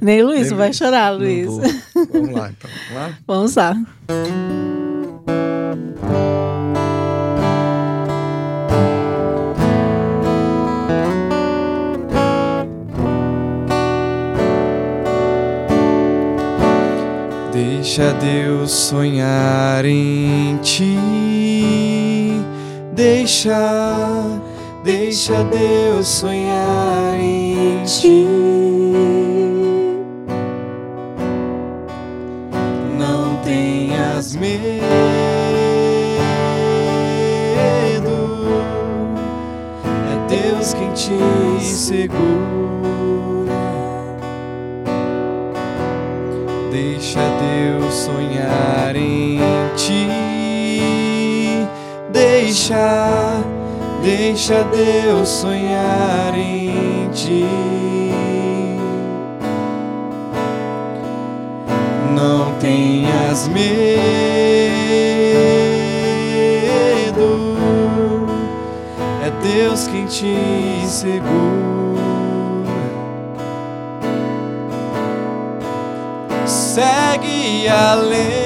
Nem Luiz, Nem não vai chorar, Luiz. Vamos lá, então. Vamos lá. Vamos lá. Deixa Deus sonhar em ti. Deixa, deixa Deus sonhar em ti. Não tenhas medo. É Deus quem te segura. Deixa Deus sonhar em ti. Deixa, deixa Deus sonhar em ti. Não tenhas medo, é Deus quem te segura. Segue além,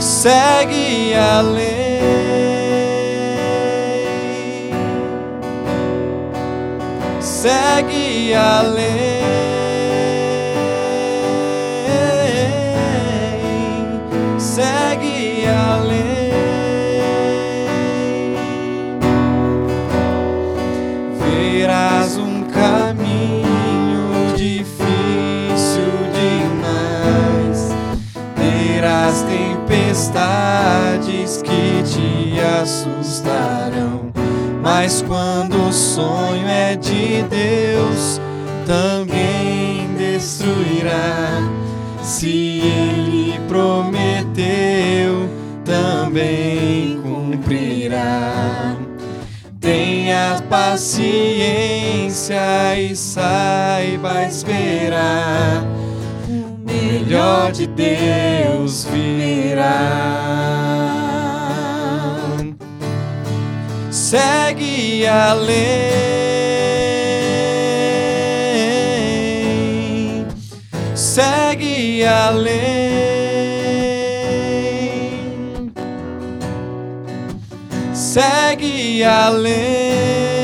segue além, segue além, Mas quando o sonho é de Deus, também destruirá. Se ele prometeu, também cumprirá. Tenha paciência e saiba esperar. O melhor de Deus virá. Segue além. Segue além. segue além,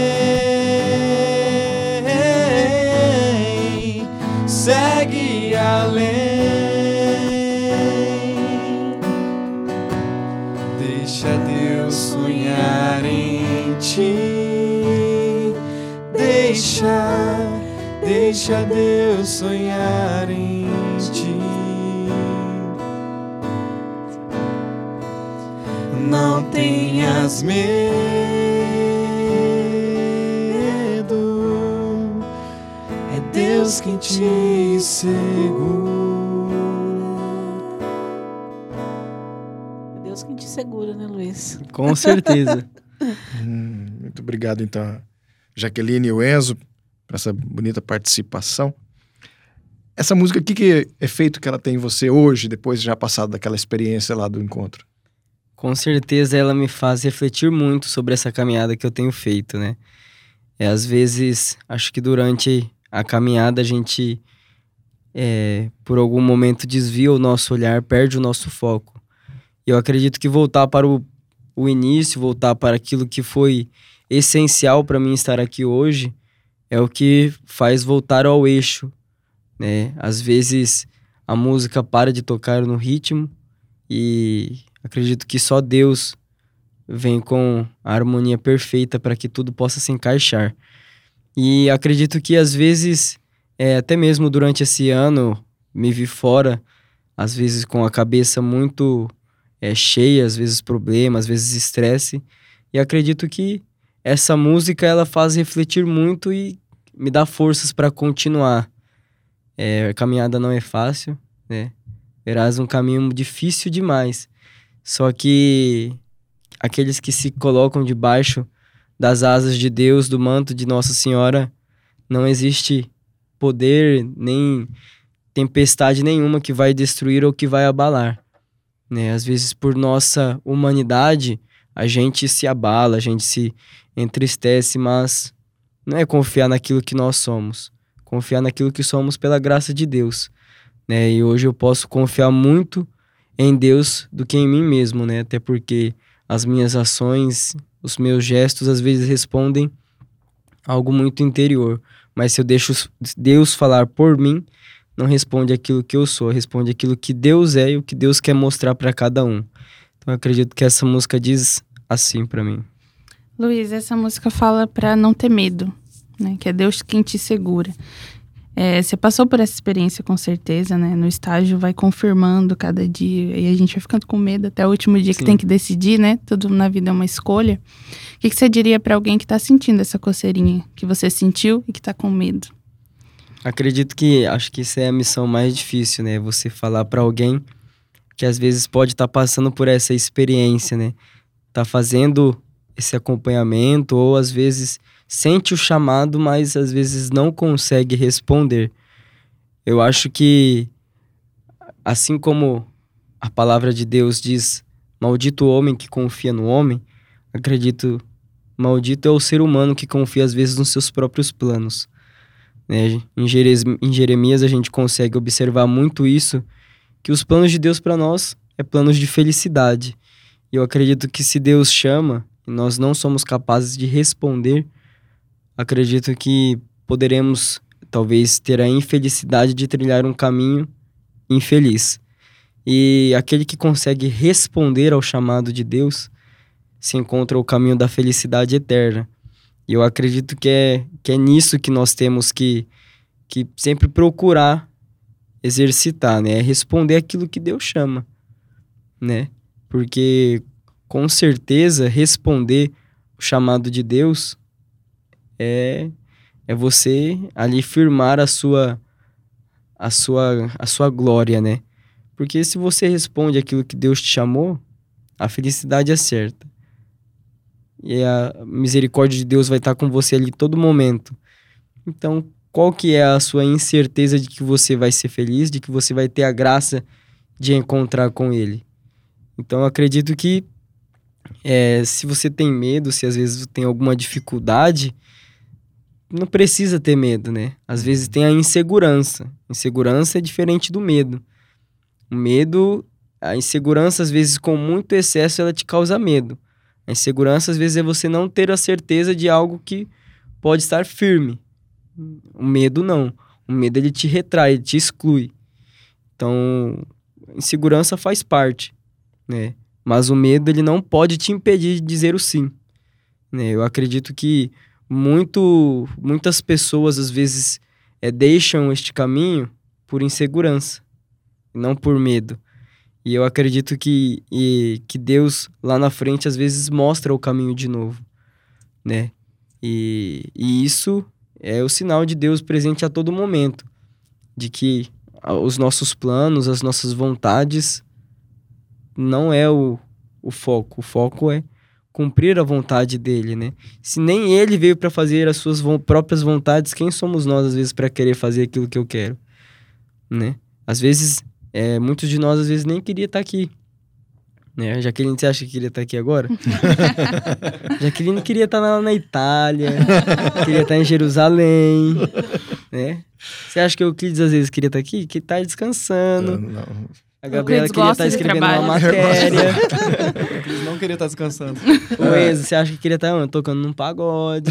deixa Deus sonhar em ti. não tenhas medo, é Deus quem te segura. É Deus quem te segura, né, Luiz? Com certeza. hum, muito obrigado, então, Jaqueline e o Enzo, essa bonita participação. Essa música, o que, que efeito que ela tem em você hoje, depois de já passado daquela experiência lá do encontro? Com certeza ela me faz refletir muito sobre essa caminhada que eu tenho feito, né? É, às vezes, acho que durante a caminhada a gente, é, por algum momento, desvia o nosso olhar, perde o nosso foco. E eu acredito que voltar para o, o início, voltar para aquilo que foi essencial para mim estar aqui hoje, é o que faz voltar ao eixo né? Às vezes a música para de tocar no ritmo e acredito que só Deus vem com a harmonia perfeita para que tudo possa se encaixar. E acredito que às vezes, é, até mesmo durante esse ano, me vi fora, às vezes com a cabeça muito é, cheia, às vezes problemas, às vezes estresse. E acredito que essa música ela faz refletir muito e me dá forças para continuar. É, a caminhada não é fácil, né? Verás um caminho difícil demais. Só que aqueles que se colocam debaixo das asas de Deus, do manto de Nossa Senhora, não existe poder nem tempestade nenhuma que vai destruir ou que vai abalar. Né? Às vezes, por nossa humanidade, a gente se abala, a gente se entristece, mas não é confiar naquilo que nós somos confiar naquilo que somos pela graça de Deus, né? E hoje eu posso confiar muito em Deus do que em mim mesmo, né? Até porque as minhas ações, os meus gestos às vezes respondem algo muito interior, mas se eu deixo Deus falar por mim, não responde aquilo que eu sou, responde aquilo que Deus é e o que Deus quer mostrar para cada um. Então acredito que essa música diz assim para mim. Luiz, essa música fala para não ter medo, né? Que é Deus quem te segura. É, você passou por essa experiência com certeza, né? No estágio vai confirmando cada dia e a gente vai ficando com medo até o último dia Sim. que tem que decidir, né? Tudo na vida é uma escolha. O que, que você diria para alguém que tá sentindo essa coceirinha que você sentiu e que tá com medo? Acredito que acho que isso é a missão mais difícil, né? Você falar para alguém que às vezes pode estar tá passando por essa experiência, né? Tá fazendo esse acompanhamento ou às vezes sente o chamado, mas às vezes não consegue responder. Eu acho que, assim como a palavra de Deus diz: Maldito o homem que confia no homem, acredito, maldito é o ser humano que confia às vezes nos seus próprios planos. Né? Em Jeremias a gente consegue observar muito isso, que os planos de Deus para nós é planos de felicidade. E eu acredito que se Deus chama e nós não somos capazes de responder, acredito que poderemos talvez ter a infelicidade de trilhar um caminho infeliz. E aquele que consegue responder ao chamado de Deus se encontra o caminho da felicidade eterna. E eu acredito que é, que é nisso que nós temos que, que sempre procurar exercitar, né? É responder aquilo que Deus chama, né? Porque com certeza responder o chamado de Deus é, é você ali firmar a sua, a sua, a sua glória, né? Porque se você responde aquilo que Deus te chamou, a felicidade é certa. E a misericórdia de Deus vai estar com você ali todo momento. Então, qual que é a sua incerteza de que você vai ser feliz, de que você vai ter a graça de encontrar com Ele? Então, acredito que é, se você tem medo, se às vezes tem alguma dificuldade, não precisa ter medo, né? Às vezes tem a insegurança. Insegurança é diferente do medo. O medo, a insegurança, às vezes, com muito excesso, ela te causa medo. A insegurança, às vezes, é você não ter a certeza de algo que pode estar firme. O medo, não. O medo, ele te retrai, ele te exclui. Então, insegurança faz parte, né? Mas o medo, ele não pode te impedir de dizer o sim. Né? Eu acredito que muito, muitas pessoas às vezes é, deixam este caminho por insegurança, não por medo. E eu acredito que, e, que Deus lá na frente às vezes mostra o caminho de novo, né? E, e isso é o sinal de Deus presente a todo momento, de que os nossos planos, as nossas vontades não é o, o foco. O foco é cumprir a vontade dele, né? Se nem ele veio para fazer as suas vo próprias vontades, quem somos nós às vezes para querer fazer aquilo que eu quero, né? Às vezes, é, muitos de nós às vezes nem queria estar tá aqui, né? Jaqueline, você acha que queria estar tá aqui agora? Jaqueline queria estar tá na, na Itália, queria estar em Jerusalém, né? Você acha que o Euclides às vezes queria estar aqui? Que tá descansando. Não, não. A Gabriela queria estar escrevendo uma matéria. Eles não queria estar descansando. O Enzo, você acha que queria estar tocando num pagode?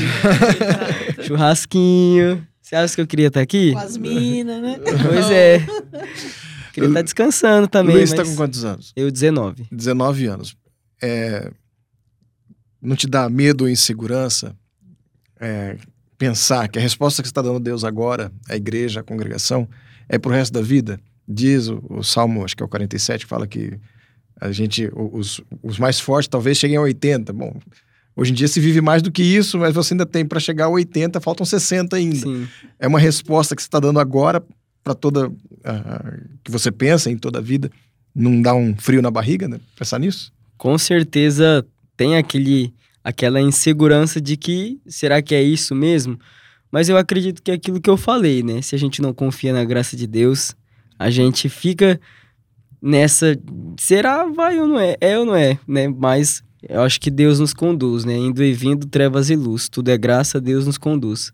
churrasquinho. Você acha que eu queria estar aqui? Com as minas, né? Pois é. Queria estar descansando também. Luiz, mas... tá com quantos anos? Eu, 19. 19 anos. É... Não te dá medo ou insegurança é... pensar que a resposta que você está dando a Deus agora, a igreja, a congregação, é pro resto da vida? Diz o, o Salmo, acho que é o 47, que fala que a gente, os, os mais fortes talvez cheguem a 80. Bom, hoje em dia se vive mais do que isso, mas você ainda tem para chegar a 80, faltam 60 ainda. Sim. É uma resposta que você está dando agora para toda. Uh, que você pensa em toda a vida. Não dá um frio na barriga, né? Pensar nisso? Com certeza tem aquele, aquela insegurança de que será que é isso mesmo? Mas eu acredito que é aquilo que eu falei, né? Se a gente não confia na graça de Deus, a gente fica nessa. Será, vai ou não é? É ou não é, né? Mas eu acho que Deus nos conduz, né? Indo e vindo, trevas e luz. Tudo é graça, Deus nos conduz.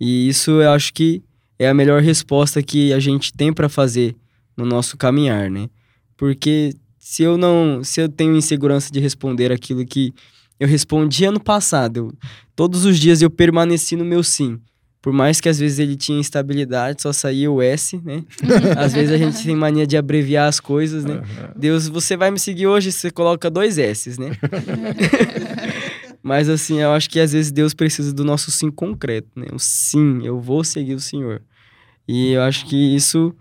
E isso eu acho que é a melhor resposta que a gente tem para fazer no nosso caminhar, né? Porque se eu não, se eu tenho insegurança de responder aquilo que eu respondi ano passado, eu, todos os dias eu permaneci no meu sim. Por mais que às vezes ele tinha instabilidade, só saía o S, né? às vezes a gente tem mania de abreviar as coisas, né? Uhum. Deus, você vai me seguir hoje, você coloca dois S, né? Mas assim, eu acho que às vezes Deus precisa do nosso sim concreto, né? O sim, eu vou seguir o Senhor. E eu acho que isso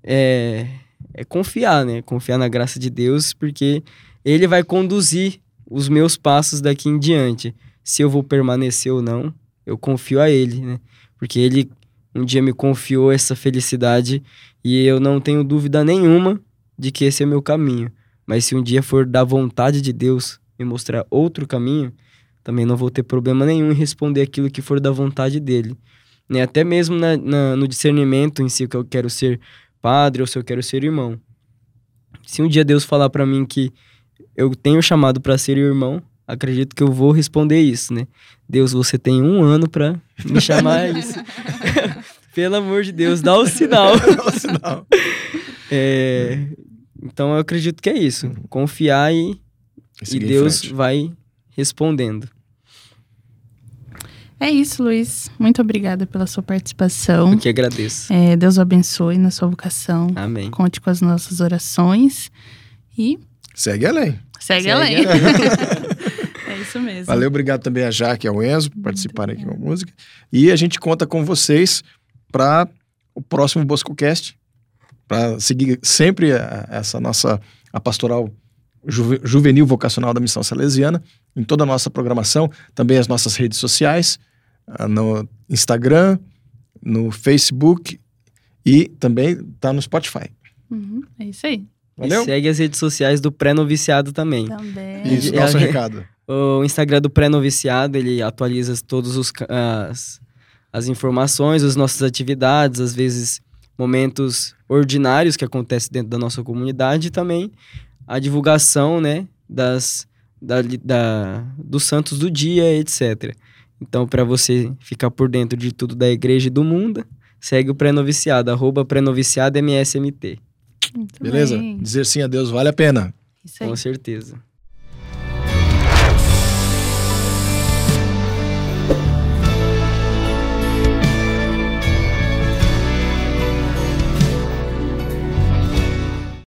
é, é confiar, né? Confiar na graça de Deus, porque Ele vai conduzir os meus passos daqui em diante. Se eu vou permanecer ou não, eu confio a ele, né? Porque ele um dia me confiou essa felicidade e eu não tenho dúvida nenhuma de que esse é o meu caminho. Mas se um dia for da vontade de Deus me mostrar outro caminho, também não vou ter problema nenhum em responder aquilo que for da vontade dele. Né? Até mesmo na, na, no discernimento em si, que eu quero ser padre ou se eu quero ser irmão. Se um dia Deus falar para mim que eu tenho chamado para ser irmão, acredito que eu vou responder isso, né? Deus, você tem um ano para me chamar isso. Pelo amor de Deus, dá o sinal. dá o sinal. é, então eu acredito que é isso. Uhum. Confiar e, e Deus vai respondendo. É isso, Luiz. Muito obrigada pela sua participação. Eu que agradeço. É, Deus o abençoe na sua vocação. Amém. Conte com as nossas orações e. Segue além. Segue, Segue além. além. É isso mesmo. Valeu, obrigado também a Jaque e ao Enzo por participarem aqui com a música. E a gente conta com vocês para o próximo BoscoCast, para seguir sempre a, essa nossa a pastoral juve, juvenil vocacional da Missão Salesiana, em toda a nossa programação, também as nossas redes sociais, ah, no Instagram, no Facebook e também está no Spotify. Uhum, é isso aí. Valeu? E segue as redes sociais do pré-noviciado também. Também. Isso, nosso recado. O Instagram do pré-noviciado, ele atualiza todas as, as informações, as nossas atividades, às vezes momentos ordinários que acontecem dentro da nossa comunidade e também a divulgação, né, das, da, da, dos santos do dia, etc. Então, para você ficar por dentro de tudo da igreja e do mundo, segue o pré-noviciado, arroba pré-noviciado MSMT. Muito Beleza? Bem. Dizer sim a Deus vale a pena. Com certeza.